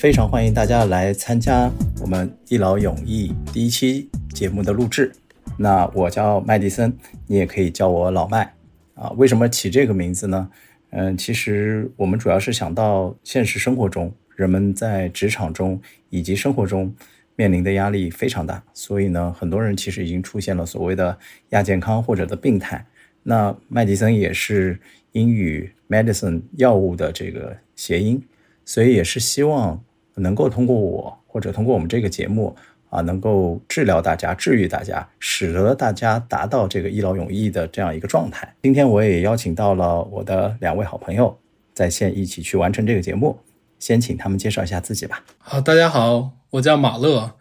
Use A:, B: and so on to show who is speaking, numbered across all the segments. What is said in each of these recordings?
A: 非常欢迎大家来参加我们一劳永逸第一期节目的录制。那我叫麦迪森，你也可以叫我老麦啊。为什么起这个名字呢？嗯，其实我们主要是想到现实生活中，人们在职场中以及生活中面临的压力非常大，所以呢，很多人其实已经出现了所谓的亚健康或者的病态。那麦迪森也是英语 medicine 药物的这个谐音，所以也是希望能够通过我或者通过我们这个节目啊，能够治疗大家、治愈大家，使得大家达到这个一劳永逸的这样一个状态。今天我也邀请到了我的两位好朋友在线一起去完成这个节目，先请他们介绍一下自己吧。
B: 好，大家好，我叫马乐。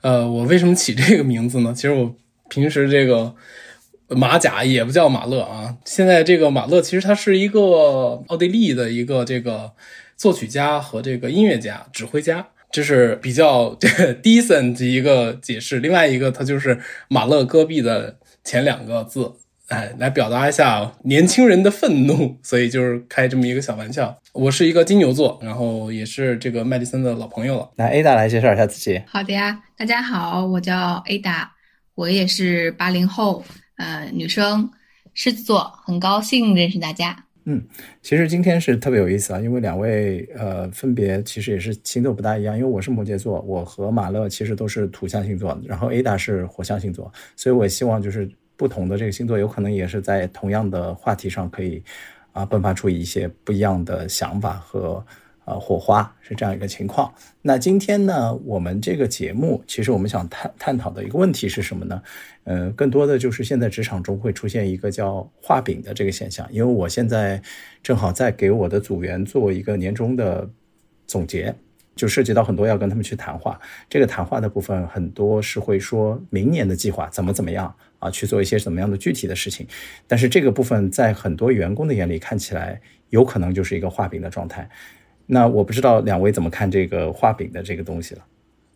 B: 呃，我为什么起这个名字呢？其实我平时这个。马甲也不叫马乐啊，现在这个马乐其实他是一个奥地利的一个这个作曲家和这个音乐家、指挥家，这是比较这 个 decent 一个解释。另外一个，它就是马勒戈壁的前两个字，哎，来表达一下年轻人的愤怒，所以就是开这么一个小玩笑。我是一个金牛座，然后也是这个麦迪森的老朋友了。
A: 来，Ada 来介绍一下自己。
C: 好的呀，大家好，我叫 Ada，我也是八零后。呃，女生，狮子座，很高兴认识大家。
A: 嗯，其实今天是特别有意思啊，因为两位呃，分别其实也是星座不大一样，因为我是摩羯座，我和马乐其实都是土象星座，然后 Ada 是火象星座，所以我希望就是不同的这个星座有可能也是在同样的话题上可以啊迸发出一些不一样的想法和。呃，火花是这样一个情况。那今天呢，我们这个节目其实我们想探探讨的一个问题是什么呢？呃，更多的就是现在职场中会出现一个叫画饼的这个现象。因为我现在正好在给我的组员做一个年终的总结，就涉及到很多要跟他们去谈话。这个谈话的部分很多是会说明年的计划怎么怎么样啊，去做一些怎么样的具体的事情。但是这个部分在很多员工的眼里看起来有可能就是一个画饼的状态。那我不知道两位怎么看这个画饼的这个东西了。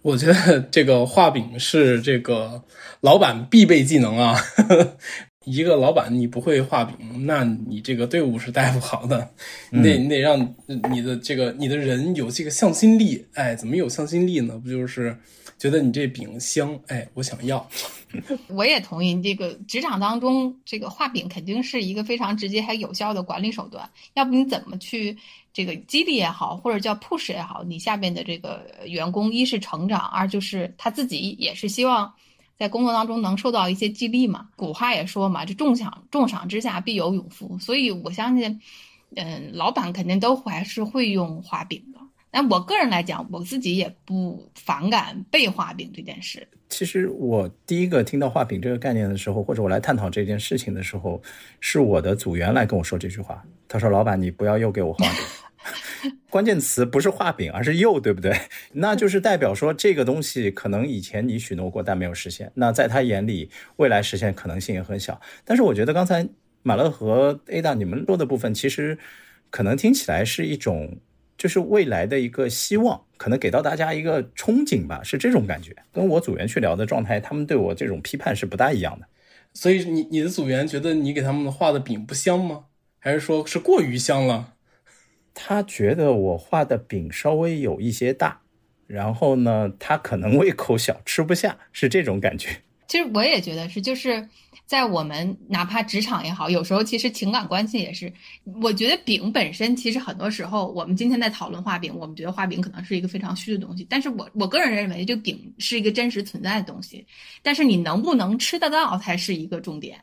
B: 我觉得这个画饼是这个老板必备技能啊。一个老板你不会画饼，那你这个队伍是带不好的。你得你得让你的这个你的人有这个向心力。哎，怎么有向心力呢？不就是觉得你这饼香？哎，我想要。
C: 我也同意，这个职场当中这个画饼肯定是一个非常直接还有效的管理手段。要不你怎么去？这个激励也好，或者叫 push 也好，你下面的这个员工，一是成长，二就是他自己也是希望在工作当中能受到一些激励嘛。古话也说嘛，这重赏重赏之下必有勇夫，所以我相信，嗯，老板肯定都还是会用画饼的。但我个人来讲，我自己也不反感被画饼这件事。
A: 其实我第一个听到画饼这个概念的时候，或者我来探讨这件事情的时候，是我的组员来跟我说这句话。他说：“老板，你不要又给我画饼。”关键词不是画饼，而是又，对不对？那就是代表说这个东西可能以前你许诺过，但没有实现。那在他眼里，未来实现可能性也很小。但是我觉得刚才马乐和 Ada 你们说的部分，其实可能听起来是一种，就是未来的一个希望，可能给到大家一个憧憬吧，是这种感觉。跟我组员去聊的状态，他们对我这种批判是不大一样的。
B: 所以你你的组员觉得你给他们画的饼不香吗？还是说是过于香了？
A: 他觉得我画的饼稍微有一些大，然后呢，他可能胃口小，吃不下，是这种感觉。
C: 其实我也觉得是，就是在我们哪怕职场也好，有时候其实情感关系也是。我觉得饼本身，其实很多时候，我们今天在讨论画饼，我们觉得画饼可能是一个非常虚的东西。但是我我个人认为，这个饼是一个真实存在的东西，但是你能不能吃得到才是一个重点。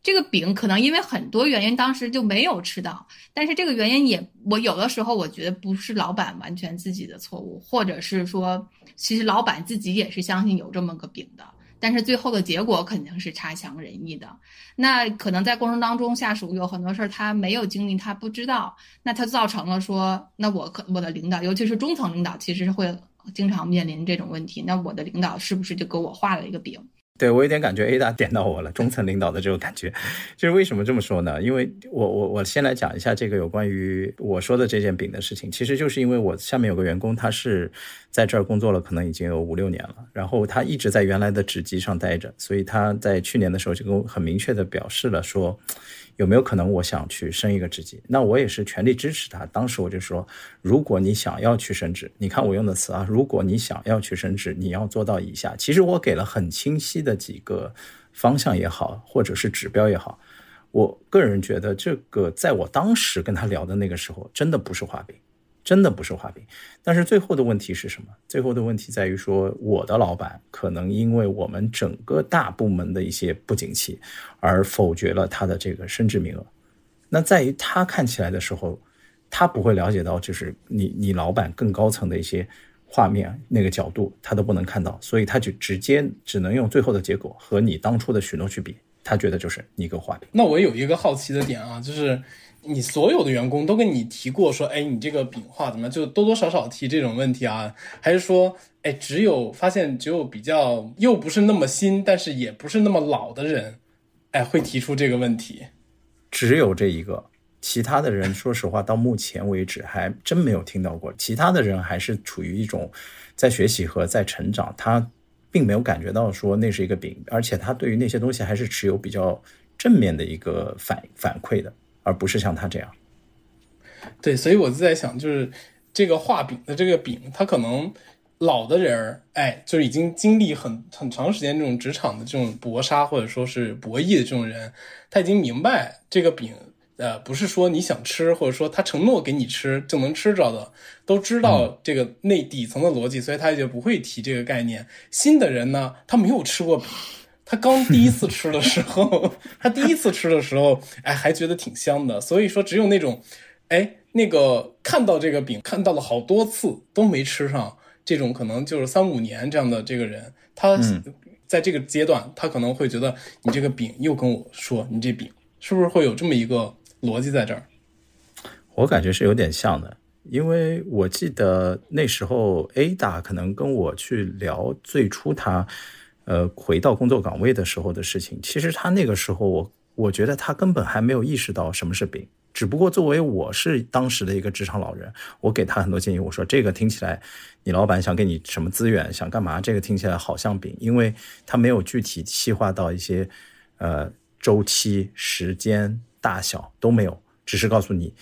C: 这个饼可能因为很多原因，当时就没有吃到。但是这个原因也，我有的时候我觉得不是老板完全自己的错误，或者是说，其实老板自己也是相信有这么个饼的。但是最后的结果肯定是差强人意的。那可能在过程当中，下属有很多事儿他没有经历，他不知道，那他造成了说，那我可我的领导，尤其是中层领导，其实会经常面临这种问题。那我的领导是不是就给我画了一个饼？
A: 对我有点感觉 A 大点到我了，中层领导的这种感觉，就是为什么这么说呢？因为我我我先来讲一下这个有关于我说的这件饼的事情，其实就是因为我下面有个员工，他是在这儿工作了，可能已经有五六年了，然后他一直在原来的职级上待着，所以他在去年的时候就跟我很明确的表示了说，有没有可能我想去升一个职级？那我也是全力支持他。当时我就说，如果你想要去升职，你看我用的词啊，如果你想要去升职，你要做到以下。其实我给了很清晰的几个方向也好，或者是指标也好。我个人觉得，这个在我当时跟他聊的那个时候，真的不是画饼。真的不是画饼，但是最后的问题是什么？最后的问题在于说，我的老板可能因为我们整个大部门的一些不景气，而否决了他的这个升职名额。那在于他看起来的时候，他不会了解到，就是你你老板更高层的一些画面那个角度，他都不能看到，所以他就直接只能用最后的结果和你当初的许诺去比，他觉得就是你给我画饼。
B: 那我有一个好奇的点啊，就是。你所有的员工都跟你提过说，哎，你这个饼画怎么？就多多少少提这种问题啊？还是说，哎，只有发现只有比较又不是那么新，但是也不是那么老的人，哎，会提出这个问题？
A: 只有这一个，其他的人说实话，到目前为止还真没有听到过。其他的人还是处于一种在学习和在成长，他并没有感觉到说那是一个饼，而且他对于那些东西还是持有比较正面的一个反反馈的。而不是像他这样，
B: 对，所以我就在想，就是这个画饼的这个饼，他可能老的人儿，哎，就是已经经历很很长时间这种职场的这种搏杀或者说是博弈的这种人，他已经明白这个饼，呃，不是说你想吃或者说他承诺给你吃就能吃着的，都知道这个内底层的逻辑，所以他就不会提这个概念。新的人呢，他没有吃过饼。他刚第一次 吃的时候，他第一次吃的时候，哎，还觉得挺香的。所以说，只有那种，哎，那个看到这个饼看到了好多次都没吃上，这种可能就是三五年这样的这个人，他在这个阶段，他可能会觉得你这个饼又跟我说你这饼是不是会有这么一个逻辑在这儿？
A: 我感觉是有点像的，因为我记得那时候 A 大可能跟我去聊最初他。呃，回到工作岗位的时候的事情，其实他那个时候，我我觉得他根本还没有意识到什么是饼。只不过作为我是当时的一个职场老人，我给他很多建议，我说这个听起来，你老板想给你什么资源，想干嘛？这个听起来好像饼，因为他没有具体细化到一些，呃，周期、时间、大小都没有，只是告诉你。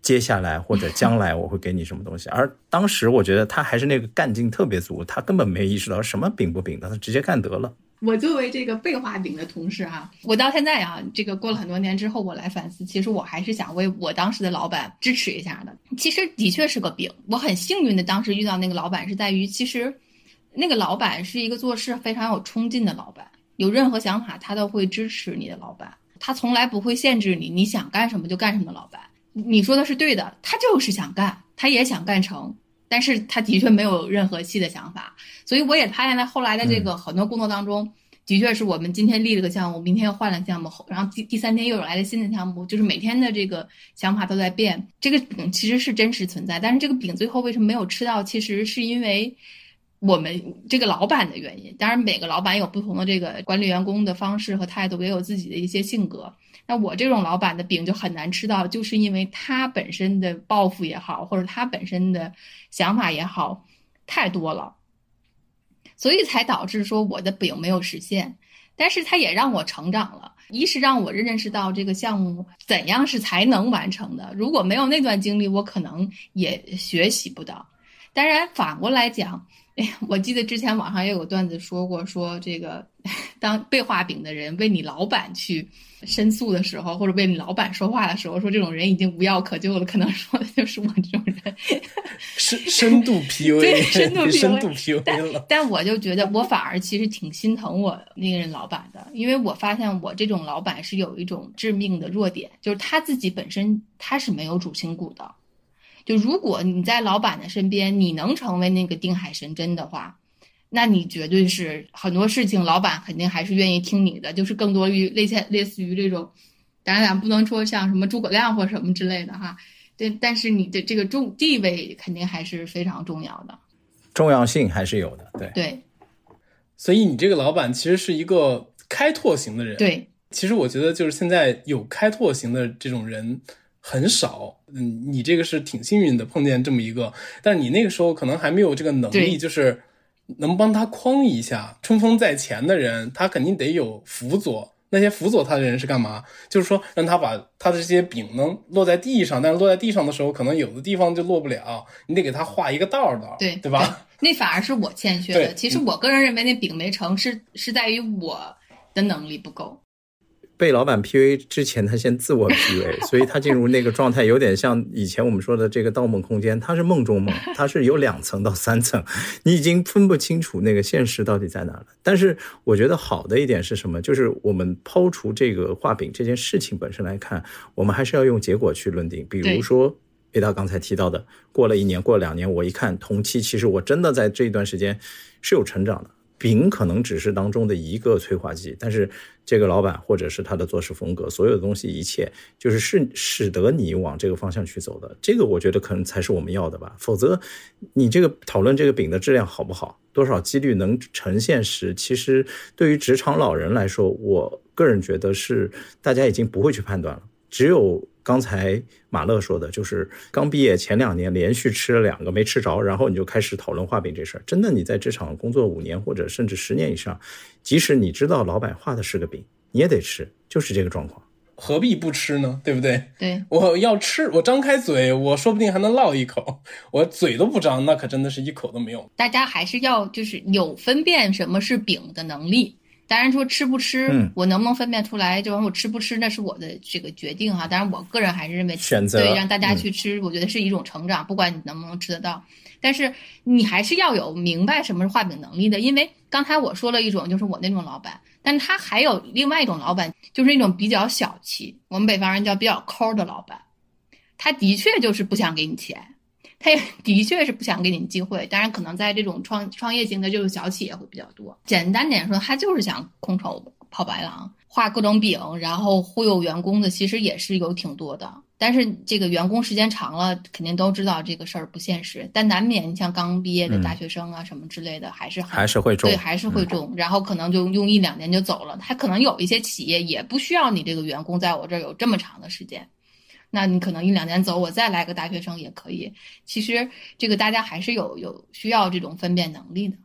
A: 接下来或者将来我会给你什么东西，而当时我觉得他还是那个干劲特别足，他根本没意识到什么饼不饼的，他直接干得了。
C: 我作为这个被画饼的同事哈，我到现在啊，这个过了很多年之后，我来反思，其实我还是想为我当时的老板支持一下的。其实的确是个饼，我很幸运的当时遇到那个老板，是在于其实那个老板是一个做事非常有冲劲的老板，有任何想法他都会支持你的老板，他从来不会限制你，你想干什么就干什么老板。你说的是对的，他就是想干，他也想干成，但是他的确没有任何细的想法，所以我也发现，在后来的这个很多工作当中，的确是我们今天立了个项目，明天又换了项目，然后第第三天又有来了新的项目，就是每天的这个想法都在变。这个饼其实是真实存在，但是这个饼最后为什么没有吃到，其实是因为我们这个老板的原因。当然，每个老板有不同的这个管理员工的方式和态度，也有自己的一些性格。那我这种老板的饼就很难吃到，就是因为他本身的抱负也好，或者他本身的想法也好，太多了，所以才导致说我的饼没有实现。但是他也让我成长了，一是让我认识到这个项目怎样是才能完成的。如果没有那段经历，我可能也学习不到。当然反过来讲。哎，我记得之前网上也有段子说过，说这个当被画饼的人为你老板去申诉的时候，或者为你老板说话的时候，说这种人已经无药可救了，可能说的就是我这种人，
B: 深深度 PUA，
C: 对，深度 PUA，
B: 深度 PUA
C: 了。但我就觉得，我反而其实挺心疼我那个人老板的，因为我发现我这种老板是有一种致命的弱点，就是他自己本身他是没有主心骨的。就如果你在老板的身边，你能成为那个定海神针的话，那你绝对是很多事情老板肯定还是愿意听你的。就是更多于类似类似于这种，当然咱不能说像什么诸葛亮或什么之类的哈。对，但是你的这个重地位肯定还是非常重要的，
A: 重要性还是有的。对
C: 对，
B: 所以你这个老板其实是一个开拓型的人。
C: 对，
B: 其实我觉得就是现在有开拓型的这种人。很少，嗯，你这个是挺幸运的，碰见这么一个，但是你那个时候可能还没有这个能力，就是能帮他框一下，冲锋在前的人，他肯定得有辅佐那些辅佐他的人是干嘛？就是说让他把他的这些饼能落在地上，但是落在地上的时候，可能有的地方就落不了，你得给他画一个道道，
C: 对
B: 对吧？
C: 那反而是我欠缺的。其实我个人认为那饼没成是是在于我的能力不够。
A: 被老板 PUA 之前，他先自我 PUA，所以他进入那个状态，有点像以前我们说的这个《盗梦空间》，它是梦中梦，它是有两层到三层，你已经分不清楚那个现实到底在哪了。但是我觉得好的一点是什么？就是我们抛除这个画饼这件事情本身来看，我们还是要用结果去论定。比如说 A 大刚才提到的，过了一年，过了两年，我一看同期，其实我真的在这一段时间是有成长的。饼可能只是当中的一个催化剂，但是这个老板或者是他的做事风格，所有的东西一切就是是使得你往这个方向去走的。这个我觉得可能才是我们要的吧。否则，你这个讨论这个饼的质量好不好，多少几率能呈现时，其实对于职场老人来说，我个人觉得是大家已经不会去判断了。只有刚才马乐说的，就是刚毕业前两年连续吃了两个没吃着，然后你就开始讨论画饼这事儿。真的，你在职场工作五年或者甚至十年以上，即使你知道老板画的是个饼，你也得吃，就是这个状况。
B: 何必不吃呢？对不对？
C: 对，
B: 我要吃，我张开嘴，我说不定还能落一口。我嘴都不张，那可真的是一口都没有。
C: 大家还是要就是有分辨什么是饼的能力。当然说吃不吃，
A: 嗯
C: 我能不能分辨出来？就是我吃不吃，那是我的这个决定哈。当然，我个人还是认为
A: 选择
C: 对让大家
A: 嗯
C: 去吃，我觉得是一种成长，不管你能不能吃得到。但是你还是要有明白什么是画饼能力的，因为刚才我说了一种，就是我那种老板，但他还有另外一种老板，就是那种比较小气，我们北方人叫比较抠的老板，他的确就是不想给你钱。他也的确是不想给你机会，当然可能在这种创创业型的这种小企业会比较多。简单点说，他就是想空手跑白狼，画各种饼，然后忽悠员工的，其实也是有挺多的。但是这个员工时间长了，肯定都知道这个事儿不现实。但难免你像刚毕业的大学生啊什么之类的，还是
A: 还是会中
C: 对，还是会中。然后可能就用一两年就走了。他可能有一些企业也不需要你这个员工在我这儿有这么长的时间。那你可能一两年走，我再来个大学生也可以。其实这个大家还是有有需要这种分辨能力的。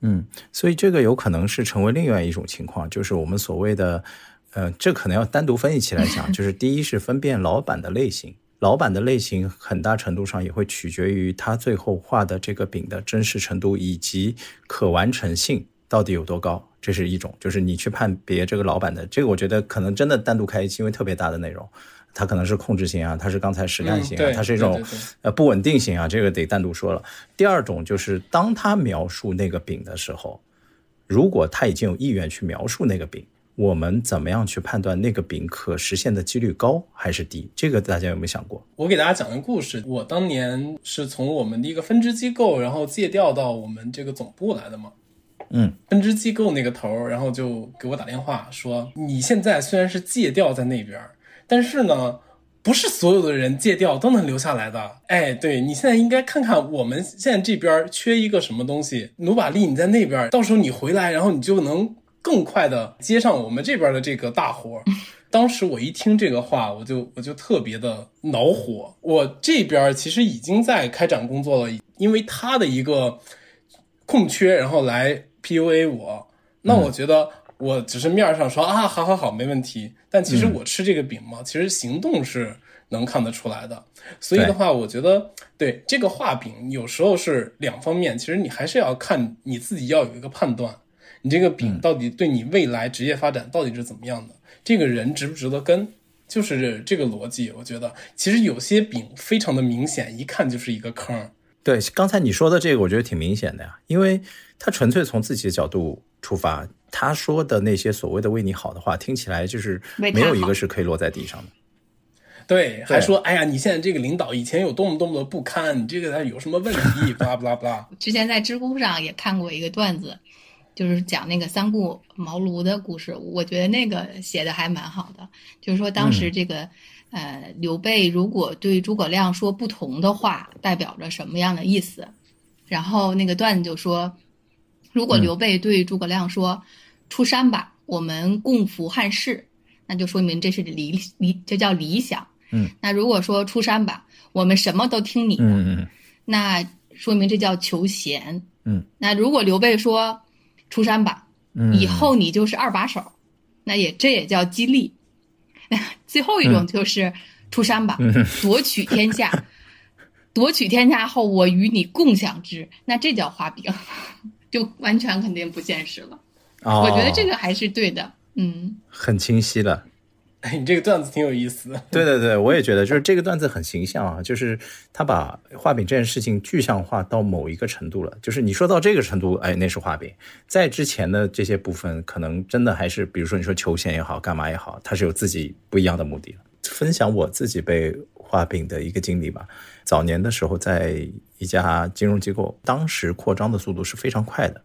A: 嗯，所以这个有可能是成为另外一种情况，就是我们所谓的，呃，这可能要单独分析起来讲。就是第一是分辨老板的类型，老板的类型很大程度上也会取决于他最后画的这个饼的真实程度以及可完成性到底有多高，这是一种。就是你去判别这个老板的这个，我觉得可能真的单独开一期，因为特别大的内容。它可能是控制型啊，它是刚才实干型啊，它是一种呃不稳定型啊，这个得单独说了。第二种就是当他描述那个饼的时候，如果他已经有意愿去描述那个饼，我们怎么样去判断那个饼可实现的几率高还是低？这个大家有没有想过？
B: 我给大家讲个故事。我当年是从我们的一个分支机构，然后借调到我们这个总部来的嘛。
A: 嗯，
B: 分支机构那个头，然后就给我打电话说：“你现在虽然是借调在那边儿，但是呢，不是所有的人戒掉都能留下来的。哎，对你现在应该看看我们现在这边缺一个什么东西，努把力你在那边，到时候你回来，然后你就能更快的接上我们这边的这个大活儿。”当时我一听这个话，我就我就特别的恼火。我这边其实已经在开展工作了，因为他的一个空缺，然后来 PUA 我。那我觉得我只是面上说啊，好好好，没问题。但其实我吃这个饼嘛，其实行动是能看得出来的。所以的话，我觉得对这个画饼有时候是两方面，其实你还是要看你自己要有一个判断，你这个饼到底对你未来职业发展到底是怎么样的，这个人值不值得跟。就是这个逻辑，我觉得其实有些饼非常的明显，一看就是一个坑。
A: 对，刚才你说的这个，我觉得挺明显的呀，因为他纯粹从自己的角度出发，他说的那些所谓的为你好的话，听起来就是没有一个是可以落在地上的。
B: 对，还说哎呀，你现在这个领导以前有多么多么的不堪，你这个有什么问题？巴拉巴拉巴拉。
C: 之前在知乎上也看过一个段子，就是讲那个三顾茅庐的故事，我觉得那个写的还蛮好的。就是说当时这个、呃刘备如果对诸葛亮说不同的话，代表着什么样的意思？然后那个段子就说，如果刘备对诸葛亮说、出山吧，我们共扶汉室，那就说明这是理理，这叫理想。
A: 嗯，
C: 那如果说出山吧，我们什么都听你的，
A: 嗯嗯
C: 那说明这叫求贤。
A: 嗯，
C: 那如果刘备说出山吧，
A: 嗯，
C: 以后你就是二把手，那也这也叫激励。最后一种就是出山吧，夺取天下，夺取天下后我与你共享之，那这叫画饼，就完全肯定不现实了。我觉得这个还是对的，嗯，
A: 很清晰了。
B: 哎，你这个段子挺有意思的。
A: 对对对，我也觉得，就是这个段子很形象啊，就是他把画饼这件事情具象化到某一个程度了。就是你说到这个程度，哎，那是画饼。在之前的这些部分，可能真的还是，比如说你说求钱也好，干嘛也好，它是有自己不一样的目的。分享我自己被画饼的一个经历吧。早年的时候，在一家金融机构，当时扩张的速度是非常快的。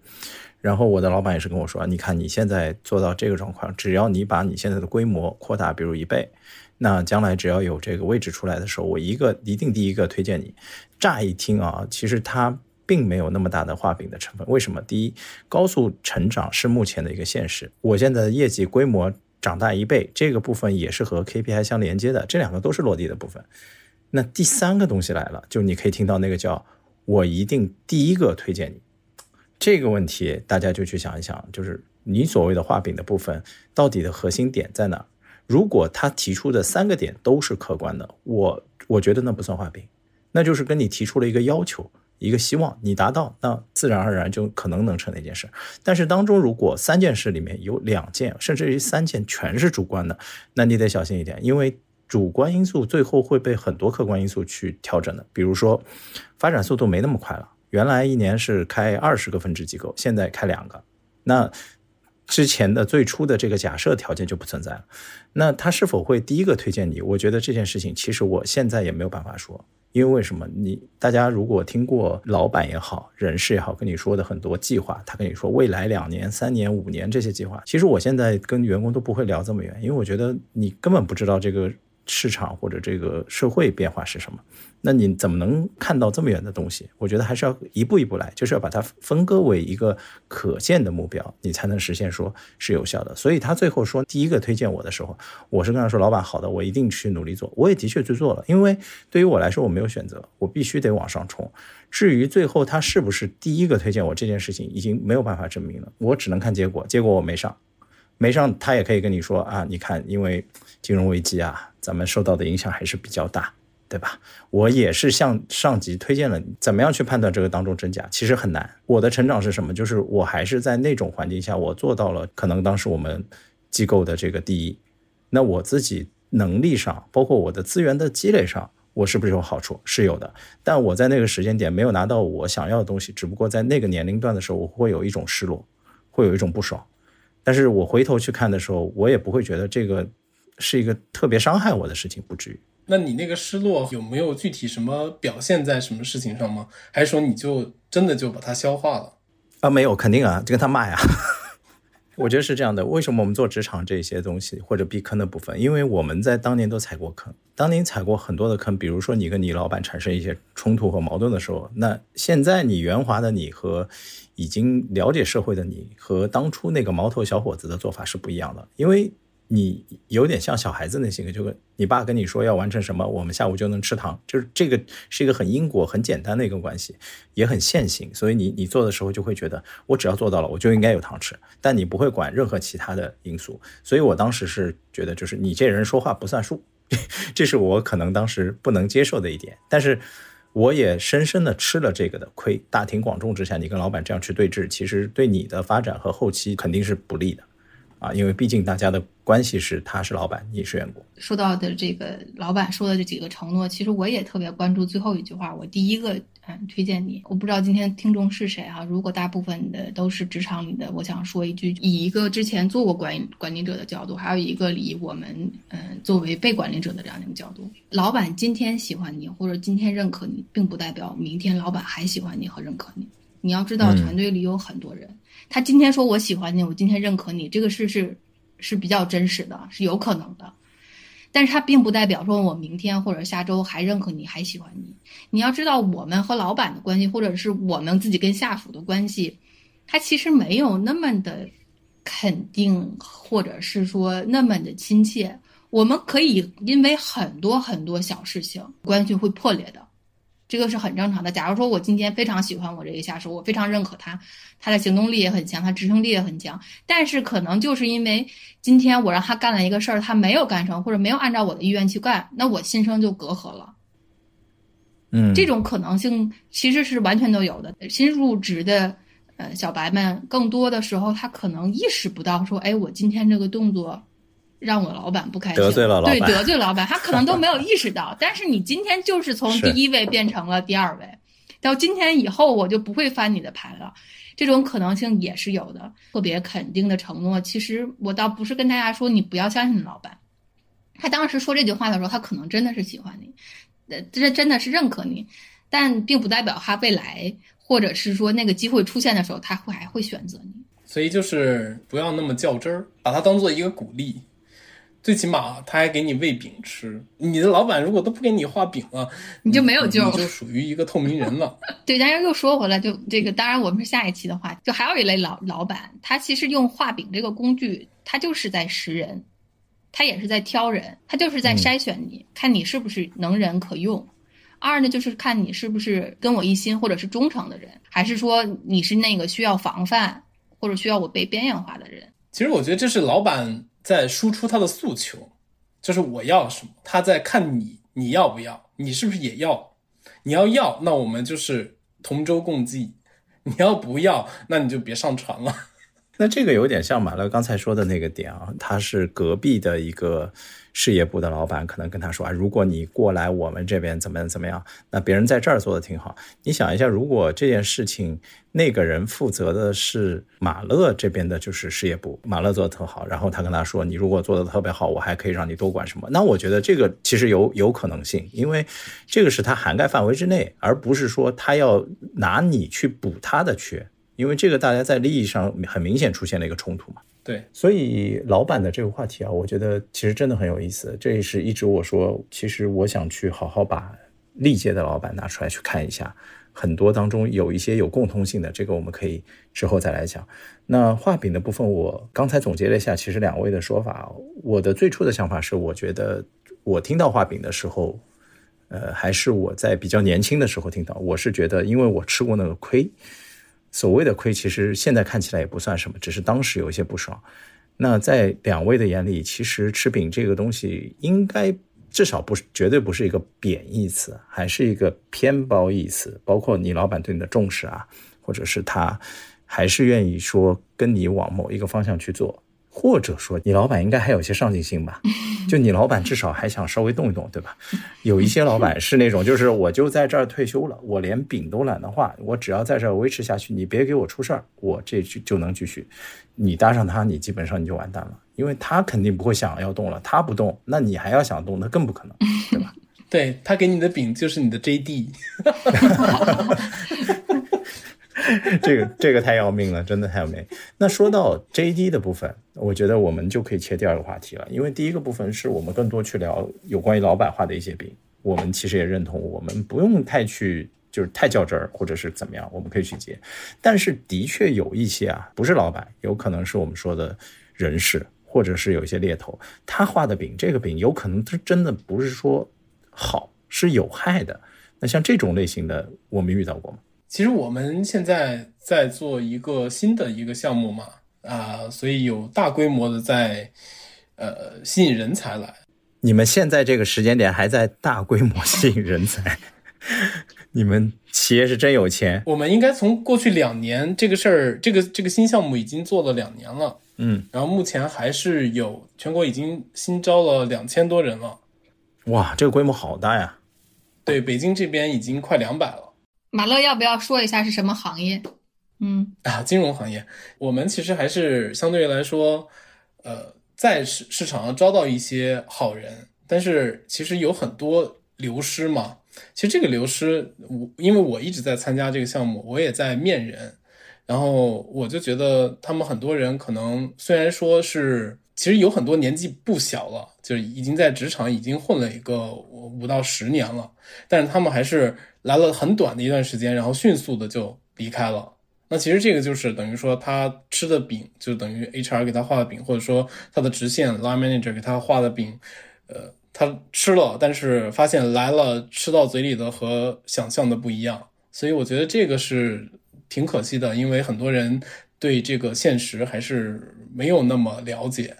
A: 然后我的老板也是跟我说，你看你现在做到这个状况，只要你把你现在的规模扩大，比如一倍，那将来只要有这个位置出来的时候，我一个一定第一个推荐你。乍一听啊，其实它并没有那么大的画饼的成分。为什么？第一，高速成长是目前的一个现实。我现在的业绩规模长大一倍，这个部分也是和 KPI 相连接的，这两个都是落地的部分。那第三个东西来了，就你可以听到那个叫我一定第一个推荐你。这个问题大家就去想一想，就是你所谓的画饼的部分，到底的核心点在哪？如果他提出的三个点都是客观的，我我觉得那不算画饼，那就是跟你提出了一个要求，一个希望你达到，那自然而然就可能能成那件事。但是当中如果三件事里面有两件，甚至于三件全是主观的，那你得小心一点，因为主观因素最后会被很多客观因素去调整的。比如说，发展速度没那么快了。原来一年是开二十个分支机构，现在开两个，那之前的最初的这个假设条件就不存在了。那他是否会第一个推荐你？我觉得这件事情其实我现在也没有办法说，因为为什么？你大家如果听过老板也好，人事也好，跟你说的很多计划，他跟你说未来两年、三年、五年这些计划，其实我现在跟员工都不会聊这么远，因为我觉得你根本不知道这个。市场或者这个社会变化是什么？那你怎么能看到这么远的东西？我觉得还是要一步一步来，就是要把它分割为一个可见的目标，你才能实现说是有效的。所以他最后说第一个推荐我的时候，我是跟他说：“老板，好的，我一定去努力做。”我也的确去做了，因为对于我来说，我没有选择，我必须得往上冲。至于最后他是不是第一个推荐我这件事情，已经没有办法证明了，我只能看结果。结果我没上，没上，他也可以跟你说啊，你看，因为金融危机啊。咱们受到的影响还是比较大，对吧？我也是向上级推荐了，怎么样去判断这个当中真假，其实很难。我的成长是什么？就是我还是在那种环境下，我做到了可能当时我们机构的这个第一。那我自己能力上，包括我的资源的积累上，我是不是有好处？是有的。但我在那个时间点没有拿到我想要的东西，只不过在那个年龄段的时候，我会有一种失落，会有一种不爽。但是我回头去看的时候，我也不会觉得这个。是一个特别伤害我的事情，不至于。
B: 那你那个失落有没有具体什么表现在什么事情上吗？还是说你就真的就把它消化了？
A: 啊，没有，肯定啊，就跟他骂呀。我觉得是这样的。为什么我们做职场这些东西或者避坑的部分？因为我们在当年都踩过坑，当年踩过很多的坑。比如说你跟你老板产生一些冲突和矛盾的时候，那现在你圆滑的你和已经了解社会的你和当初那个毛头小伙子的做法是不一样的，因为。你有点像小孩子那性格，就跟你爸跟你说要完成什么，我们下午就能吃糖，就是这个是一个很因果、很简单的一个关系，也很线性。所以你你做的时候就会觉得，我只要做到了，我就应该有糖吃，但你不会管任何其他的因素。所以我当时是觉得，就是你这人说话不算数，这是我可能当时不能接受的一点。但是我也深深的吃了这个的亏。大庭广众之下，你跟老板这样去对峙，其实对你的发展和后期肯定是不利的。啊，因为毕竟大家的关系是他是老板，你是员工。
C: 说到的这个老板说的这几个承诺，其实我也特别关注最后一句话。我第一个嗯推荐你，我不知道今天听众是谁哈。如果大部分的都是职场里的，我想说一句，以一个之前做过管管理者的角度，还有一个以我们嗯作为被管理者的这样一个角度，老板今天喜欢你或者今天认可你，并不代表明天老板还喜欢你和认可你。你要知道，团队里有很多人。他今天说我喜欢你，我今天认可你，这个事是是比较真实的，是有可能的。但是他并不代表说我明天或者下周还认可你，还喜欢你。你要知道，我们和老板的关系，或者是我们自己跟下属的关系，他其实没有那么的肯定，或者是说那么的亲切。我们可以因为很多很多小事情，关系会破裂的。这个是很正常的。假如说我今天非常喜欢我这个下属，我非常认可他，他的行动力也很强，他执行力也很强，但是可能就是因为今天我让他干了一个事儿，他没有干成，或者没有按照我的意愿去干，那我心生就隔阂了。
A: 嗯，
C: 这种可能性其实是完全都有的。新入职的呃小白们，更多的时候他可能意识不到说，哎，我今天这个动作让我老板不开心，
A: 得罪了老板
C: 对，得罪老板，他可能都没有意识到。但是你今天就是从第一位变成了第二位，到今天以后我就不会翻你的牌了。这种可能性也是有的。特别肯定的承诺，其实我倒不是跟大家说你不要相信老板，他当时说这句话的时候，他可能真的是喜欢你。呃，这真的是认可你，但并不代表他未来或者是说那个机会出现的时候，他会还会选择你。
B: 所以就是不要那么较真儿，把它当做一个鼓励。最起码他还给你喂饼吃。你的老板如果都不给你画饼了，
C: 你就没有救
B: 你就属于一个透明人了。
C: 对，但是又说回来，就这个，当然我们是下一期的话，就还有一类老老板，他其实用画饼这个工具，他就是在识人，他也是在挑人，他就是在筛选你，看你是不是能人可用。二呢，就是看你是不是跟我一心或者是忠诚的人，还是说你是那个需要防范或者需要我被边缘化的人。
B: 其实我觉得这是老板在输出他的诉求，就是我要什么，他在看你你要不要，你是不是也要？你要要，那我们就是同舟共济；你要不要，那你就别上船了。
A: 那这个有点像马勒刚才说的那个点啊，他是隔壁的一个事业部的老板，可能跟他说啊，如果你过来我们这边怎么怎么样，那别人在这儿做的挺好。你想一下，如果这件事情那个人负责的是马乐这边的，就是事业部，马乐做的特好，然后他跟他说，你如果做的特别好，我还可以让你多管什么。那我觉得这个其实有有可能性，因为这个是他涵盖范围之内，而不是说他要拿你去补他的缺。因为这个大家在利益上很明显出现了一个冲突嘛。
B: 对，
A: 所以老板的这个话题啊，我觉得其实真的很有意思。这也是一直我说，其实我想去好好把历届的老板拿出来去看一下，很多当中有一些有共通性的，这个我们可以之后再来讲。那画饼的部分，我刚才总结了一下，其实两位的说法，我的最初的想法是，我觉得我听到画饼的时候，呃，还是我在比较年轻的时候听到，我是觉得，因为我吃过那个亏。所谓的亏，其实现在看起来也不算什么，只是当时有一些不爽。那在两位的眼里，其实吃饼这个东西，应该至少不是绝对不是一个贬义词，还是一个偏褒义词。包括你老板对你的重视啊，或者是他还是愿意说跟你往某一个方向去做。或者说，你老板应该还有些上进心吧？就你老板至少还想稍微动一动，对吧？有一些老板是那种，就是我就在这儿退休了，我连饼都懒得画，我只要在这儿维持下去，你别给我出事儿，我这就就能继续。你搭上他，你基本上你就完蛋了，因为他肯定不会想要动了，他不动，那你还要想动，那更不可能，对吧？
B: 对他给你的饼就是你的 JD。
A: 这个这个太要命了，真的太要命。那说到 JD 的部分，我觉得我们就可以切第二个话题了，因为第一个部分是我们更多去聊有关于老板化的一些饼，我们其实也认同，我们不用太去就是太较真儿，或者是怎么样，我们可以去接。但是的确有一些啊，不是老板，有可能是我们说的人事，或者是有一些猎头，他画的饼，这个饼有可能他真的不是说好，是有害的。那像这种类型的，我们遇到过吗？
B: 其实我们现在在做一个新的一个项目嘛，啊，所以有大规模的在呃吸引人才来。
A: 你们现在这个时间点还在大规模吸引人才，你们企业是真有钱。
B: 我们应该从过去两年这个事儿，这个这个新项目已经做了两年了，
A: 嗯，
B: 然后目前还是有全国已经新招了两千多人了。
A: 哇，这个规模好大呀！
B: 对，北京这边已经快两百了。
C: 马乐要不要说一下是什么行业？嗯
B: 啊，金融行业，我们其实还是相对于来说，呃，在市市场上招到一些好人，但是其实有很多流失嘛。其实这个流失，我因为我一直在参加这个项目，我也在面人，然后我就觉得他们很多人可能虽然说是，其实有很多年纪不小了，就是已经在职场已经混了一个五到十年了，但是他们还是来了很短的一段时间，然后迅速的就离开了。那其实这个就是等于说他吃的饼，就等于 HR 给他画的饼，或者说他的直线 line manager 给他画的饼，呃，他吃了，但是发现来了吃到嘴里的和想象的不一样，所以我觉得这个是挺可惜的，因为很多人对这个现实还是没有那么了解。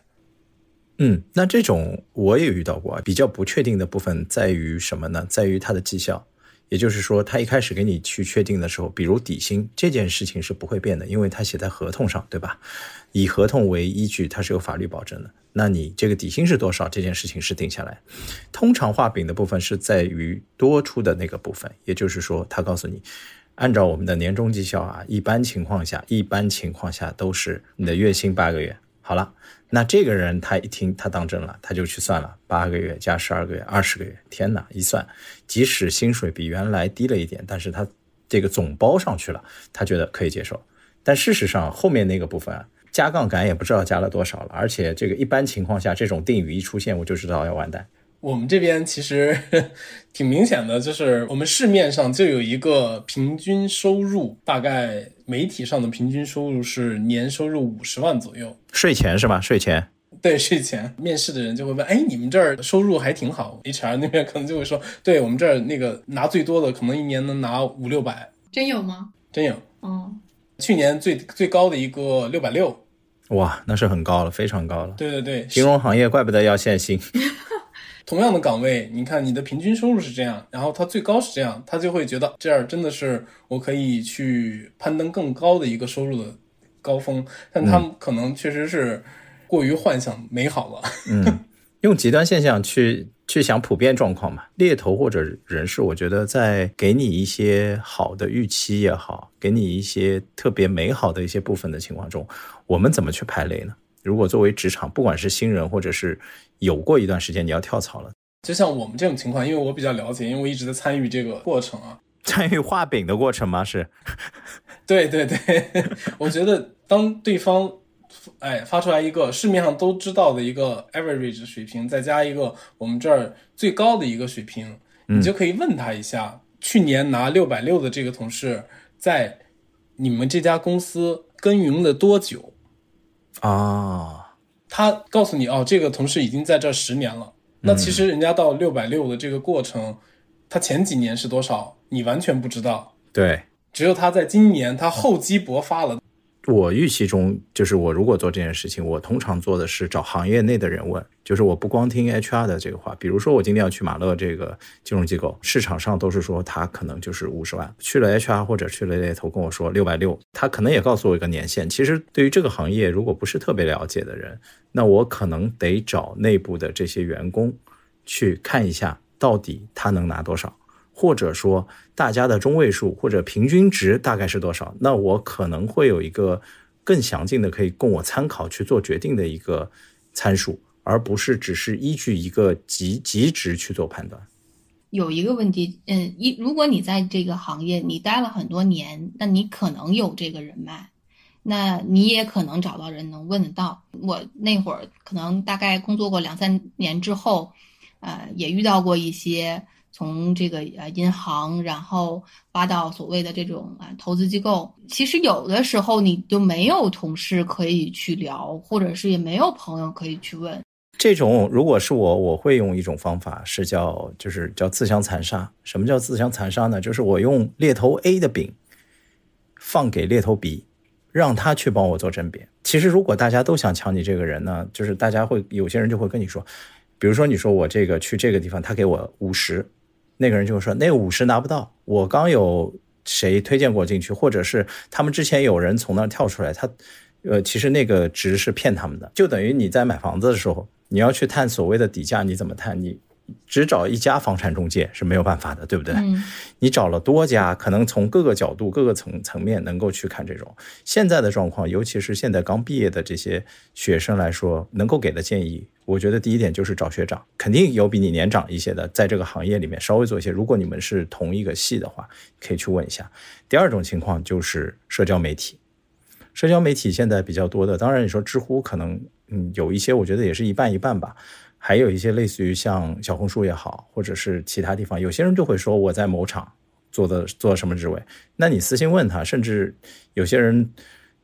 A: 嗯，那这种我也遇到过，比较不确定的部分在于什么呢？在于它的绩效。也就是说，他一开始给你去确定的时候，比如底薪这件事情是不会变的，因为它写在合同上，对吧？以合同为依据，它是有法律保证的。那你这个底薪是多少？这件事情是定下来。通常画饼的部分是在于多出的那个部分，也就是说，他告诉你，按照我们的年终绩效啊，一般情况下，一般情况下都是你的月薪八个月。好了。那这个人他一听他当真了，他就去算了，八个月加十二个月，二十个月，天哪！一算，即使薪水比原来低了一点，但是他这个总包上去了，他觉得可以接受。但事实上后面那个部分啊，加杠杆也不知道加了多少了，而且这个一般情况下这种定语一出现，我就知道要完蛋。
B: 我们这边其实 挺明显的，就是我们市面上就有一个平均收入，大概媒体上的平均收入是年收入五十万左右，
A: 税前是吧？税前，
B: 对，税前。面试的人就会问，哎，你们这儿收入还挺好？HR 那边可能就会说，对我们这儿那个拿最多的，可能一年能拿五六百。
C: 真有吗？
B: 真有。
C: 哦，
B: 去年最最高的一个六百六，
A: 哇，那是很高了，非常高了。
B: 对对对，
A: 金融行业怪不得要限薪。
B: 同样的岗位，你看你的平均收入是这样，然后他最高是这样，他就会觉得这样真的是我可以去攀登更高的一个收入的高峰，但他们可能确实是过于幻想美好了。
A: 嗯，用极端现象去去想普遍状况嘛，猎头或者人事，我觉得在给你一些好的预期也好，给你一些特别美好的一些部分的情况中，我们怎么去排雷呢？如果作为职场，不管是新人或者是有过一段时间你要跳槽了，
B: 就像我们这种情况，因为我比较了解，因为我一直在参与这个过程啊，
A: 参与画饼的过程吗？是，
B: 对 对对，我觉得当对方哎发出来一个市面上都知道的一个 average 水平，再加一个我们这儿最高的一个水平，你就可以问他一下，去年拿六百六的这个同事在你们这家公司耕耘了多久？
A: 啊，
B: 他告诉你哦，这个同事已经在这十年了。那其实人家到六百六的这个过程，他前几年是多少，你完全不知道。
A: 对，
B: 只有他在今年他厚积薄发了。
A: 我预期中，就是我如果做这件事情，我通常做的是找行业内的人问，就是我不光听 HR 的这个话。比如说，我今天要去马勒这个金融机构，市场上都是说他可能就是五十万，去了 HR 或者去了猎头跟我说六百六，他可能也告诉我一个年限。其实对于这个行业，如果不是特别了解的人，那我可能得找内部的这些员工去看一下，到底他能拿多少。或者说大家的中位数或者平均值大概是多少？那我可能会有一个更详尽的可以供我参考去做决定的一个参数，而不是只是依据一个极极值去做判断。
C: 有一个问题，嗯，一如果你在这个行业你待了很多年，那你可能有这个人脉，那你也可能找到人能问得到。我那会儿可能大概工作过两三年之后，呃，也遇到过一些。从这个呃银行，然后发到所谓的这种啊投资机构，其实有的时候你就没有同事可以去聊，或者是也没有朋友可以去问。
A: 这种如果是我，我会用一种方法，是叫就是叫自相残杀。什么叫自相残杀呢？就是我用猎头 A 的饼放给猎头 B，让他去帮我做甄别。其实如果大家都想抢你这个人呢，就是大家会有些人就会跟你说，比如说你说我这个去这个地方，他给我五十。那个人就会说，那个五十拿不到，我刚有谁推荐过进去，或者是他们之前有人从那儿跳出来，他，呃，其实那个值是骗他们的，就等于你在买房子的时候，你要去探所谓的底价，你怎么探？你。只找一家房产中介是没有办法的，对不对？你找了多家，可能从各个角度、各个层层面能够去看这种现在的状况，尤其是现在刚毕业的这些学生来说，能够给的建议，我觉得第一点就是找学长，肯定有比你年长一些的，在这个行业里面稍微做一些。如果你们是同一个系的话，可以去问一下。第二种情况就是社交媒体，社交媒体现在比较多的，当然你说知乎可能，嗯，有一些，我觉得也是一半一半吧。还有一些类似于像小红书也好，或者是其他地方，有些人就会说我在某厂做的做什么职位，那你私信问他，甚至有些人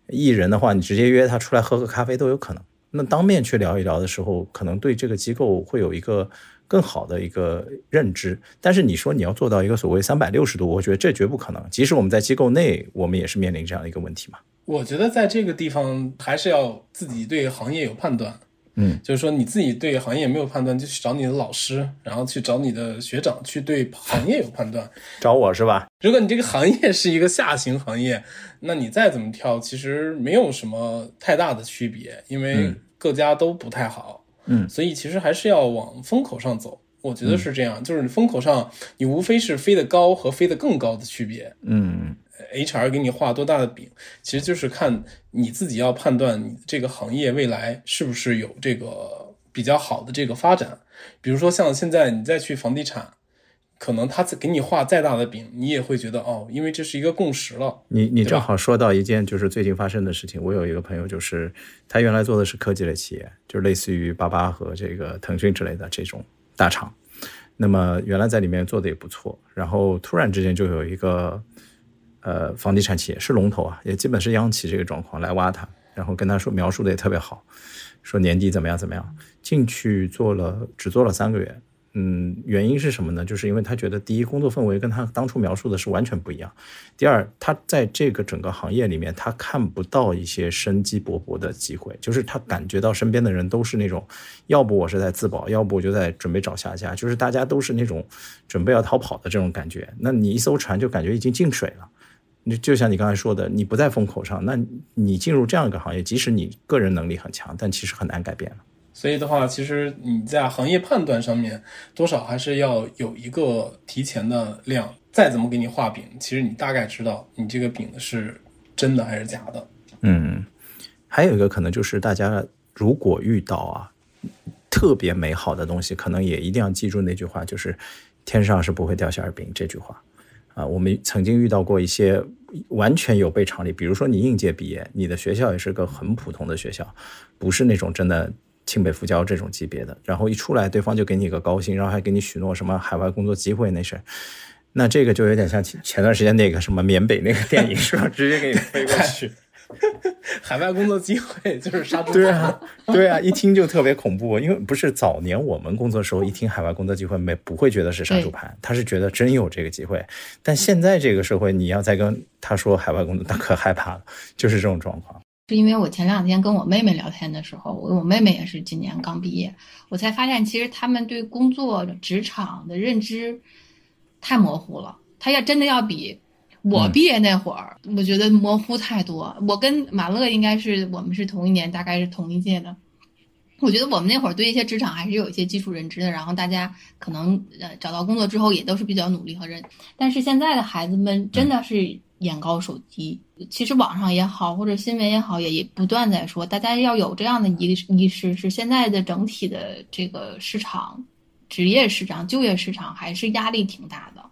A: 艺人的话，你直接约他出来喝个咖啡都有可能。那当面去聊一聊的时候，可能对这个机构会有一个更好的一个认知。但是你说你要做到一个所谓三百六十度，我觉得这绝不可能。即使我们在机构内，我们也是面临这样的一个问题嘛。
B: 我觉得在这个地方还是要自己对行业有判断。
A: 嗯，
B: 就是说你自己对行业没有判断，就去找你的老师，然后去找你的学长去对行业有判断。
A: 找我是吧？
B: 如果你这个行业是一个下行行业，那你再怎么跳，其实没有什么太大的区别，因为各家都不太好。
A: 嗯，
B: 所以其实还是要往风口上走。我觉得是这样，就是你风口上，你无非是飞得高和飞得更高的区别。
A: 嗯。
B: HR 给你画多大的饼，其实就是看你自己要判断你这个行业未来是不是有这个比较好的这个发展。比如说像现在你再去房地产，可能他给你画再大的饼，你也会觉得哦，因为这是一个共识了。
A: 你你正好说到一件就是最近发生的事情，我有一个朋友，就是他原来做的是科技类企业，就类似于巴巴和这个腾讯之类的这种大厂，那么原来在里面做的也不错，然后突然之间就有一个。呃，房地产企业是龙头啊，也基本是央企这个状况来挖他，然后跟他说描述的也特别好，说年底怎么样怎么样，进去做了只做了三个月，嗯，原因是什么呢？就是因为他觉得第一工作氛围跟他当初描述的是完全不一样，第二他在这个整个行业里面他看不到一些生机勃勃的机会，就是他感觉到身边的人都是那种，要不我是在自保，要不我就在准备找下家，就是大家都是那种准备要逃跑的这种感觉，那你一艘船就感觉已经进水了。你就像你刚才说的，你不在风口上，那你进入这样一个行业，即使你个人能力很强，但其实很难改变了。
B: 所以的话，其实你在行业判断上面，多少还是要有一个提前的量。再怎么给你画饼，其实你大概知道你这个饼是真的还是假的。
A: 嗯，还有一个可能就是大家如果遇到啊特别美好的东西，可能也一定要记住那句话，就是天上是不会掉馅饼这句话。啊，我们曾经遇到过一些完全有悖常理，比如说你应届毕业，你的学校也是个很普通的学校，不是那种真的清北复交这种级别的，然后一出来，对方就给你个高薪，然后还给你许诺什么海外工作机会那事那这个就有点像前前段时间那个什么缅北那个电影 是吧？直接给你飞过去。
B: 海外工作机会就是杀猪盘。
A: 对啊，对啊，一听就特别恐怖。因为不是早年我们工作的时候，一听海外工作机会，没不会觉得是杀猪盘，他是觉得真有这个机会。但现在这个社会，你要再跟他说海外工作，他可害怕了，就是这种状况。
C: 是因为我前两天跟我妹妹聊天的时候，我我妹妹也是今年刚毕业，我才发现其实他们对工作职场的认知太模糊了。他要真的要比。我毕业那会儿，我觉得模糊太多。我跟马乐应该是我们是同一年，大概是同一届的。我觉得我们那会儿对一些职场还是有一些基础认知的，然后大家可能呃找到工作之后也都是比较努力和认。但是现在的孩子们真的是眼高手低。其实网上也好，或者新闻也好，也也不断在说，大家要有这样的一个意识，是现在的整体的这个市场、职业市场、就业市场还是压力挺大的。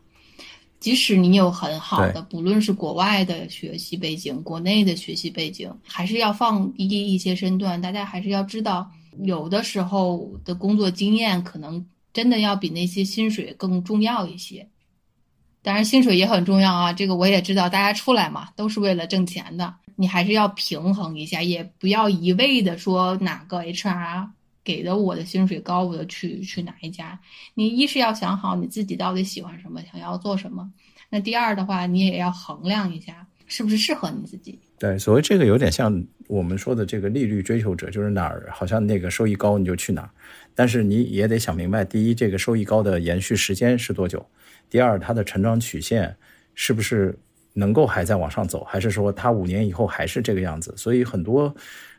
C: 即使你有很好的，不论是国外的学习背景、国内的学习背景，还是要放低一些身段。大家还是要知道，有的时候的工作经验可能真的要比那些薪水更重要一些。当然，薪水也很重要啊，这个我也知道。大家出来嘛，都是为了挣钱的，你还是要平衡一下，也不要一味的说哪个 HR。给的我的薪水高，我就去去哪一家？你一是要想好你自己到底喜欢什么，想要做什么。那第二的话，你也要衡量一下是不是适合你自己。
A: 对，所谓这个有点像我们说的这个利率追求者，就是哪儿好像那个收益高你就去哪儿。但是你也得想明白，第一，这个收益高的延续时间是多久；第二，它的成长曲线是不是能够还在往上走，还是说它五年以后还是这个样子？所以很多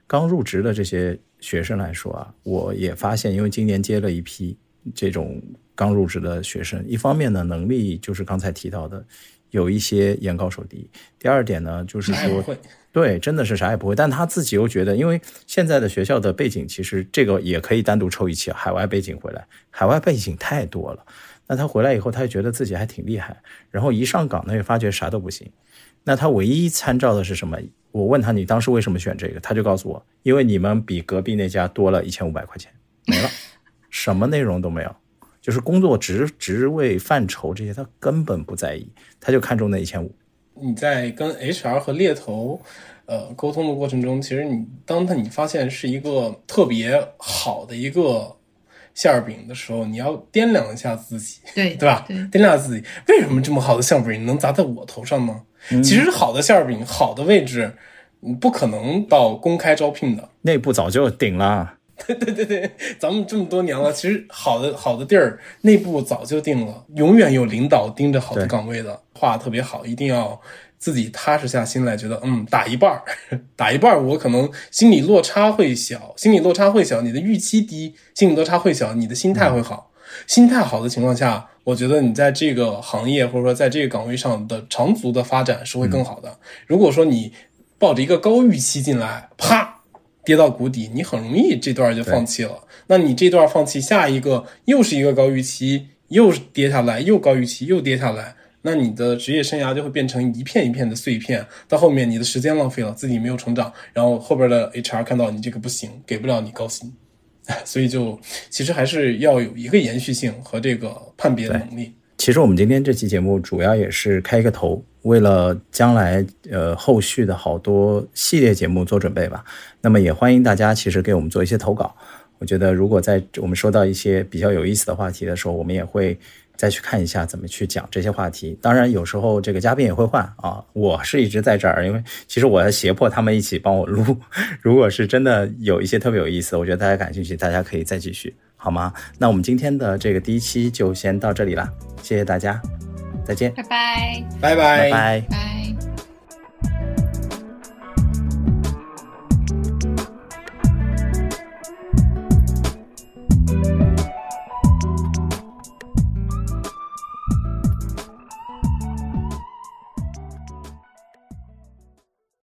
A: 刚入职的这些。学生来说啊，我也发现，因为今年接了一批这种刚入职的学生，一方面呢，能力就是刚才提到的，有一些眼高手低；第二点呢，就是说，对，真的是啥也不会。但他自己又觉得，因为现在的学校的背景，其实这个也可以单独抽一期，海外背景回来，海外背景太多了。那他回来以后，他就觉得自己还挺厉害，然后一上岗他，又发觉啥都不行。那他唯一参照的是什么？我问他你当时为什么选这个，他就告诉我，因为你们比隔壁那家多了一千五百块钱，没了，什么内容都没有，就是工作职职位范畴这些他根本不在意，他就看中那一千五。
B: 你在跟 HR 和猎头，呃，沟通的过程中，其实你当他你发现是一个特别好的一个馅儿饼的时候，你要掂量一下自己，
C: 对
B: 对吧？
C: 对
B: 掂量自己，为什么这么好的馅儿饼能砸在我头上呢？
A: 嗯
B: 其实好的馅儿饼，好的位置，你不可能到公开招聘的。
A: 内部早就顶了。
B: 对对对对，咱们这么多年了，其实好的好的地儿内部早就定了，永远有领导盯着好的岗位的，画特别好，一定要自己踏实下心来，觉得嗯打一半儿，打一半儿，我可能心理落差会小，心理落差会小，你的预期低，心理落差会小，你的心态会好，心态好的情况下，我觉得你在这个行业或者说在这个岗位上的长足的发展是会更好的。如果说你抱着一个高预期进来，啪。跌到谷底，你很容易这段就放弃了。那你这段放弃，下一个又是一个高预期，又跌下来，又高预期，又跌下来，那你的职业生涯就会变成一片一片的碎片。到后面你的时间浪费了，自己没有成长，然后后边的 HR 看到你这个不行，给不了你高薪，所以就其实还是要有一个延续性和这个判别的能力。
A: 其实我们今天这期节目主要也是开一个头，为了将来呃后续的好多系列节目做准备吧。那么也欢迎大家其实给我们做一些投稿。我觉得如果在我们说到一些比较有意思的话题的时候，我们也会再去看一下怎么去讲这些话题。当然有时候这个嘉宾也会换啊，我是一直在这儿，因为其实我要胁迫他们一起帮我录。如果是真的有一些特别有意思，我觉得大家感兴趣，大家可以再继续。好吗？那我们今天的这个第一期就先到这里啦，谢谢大家，再见，
C: 拜拜
B: 拜
A: 拜拜。
C: 拜。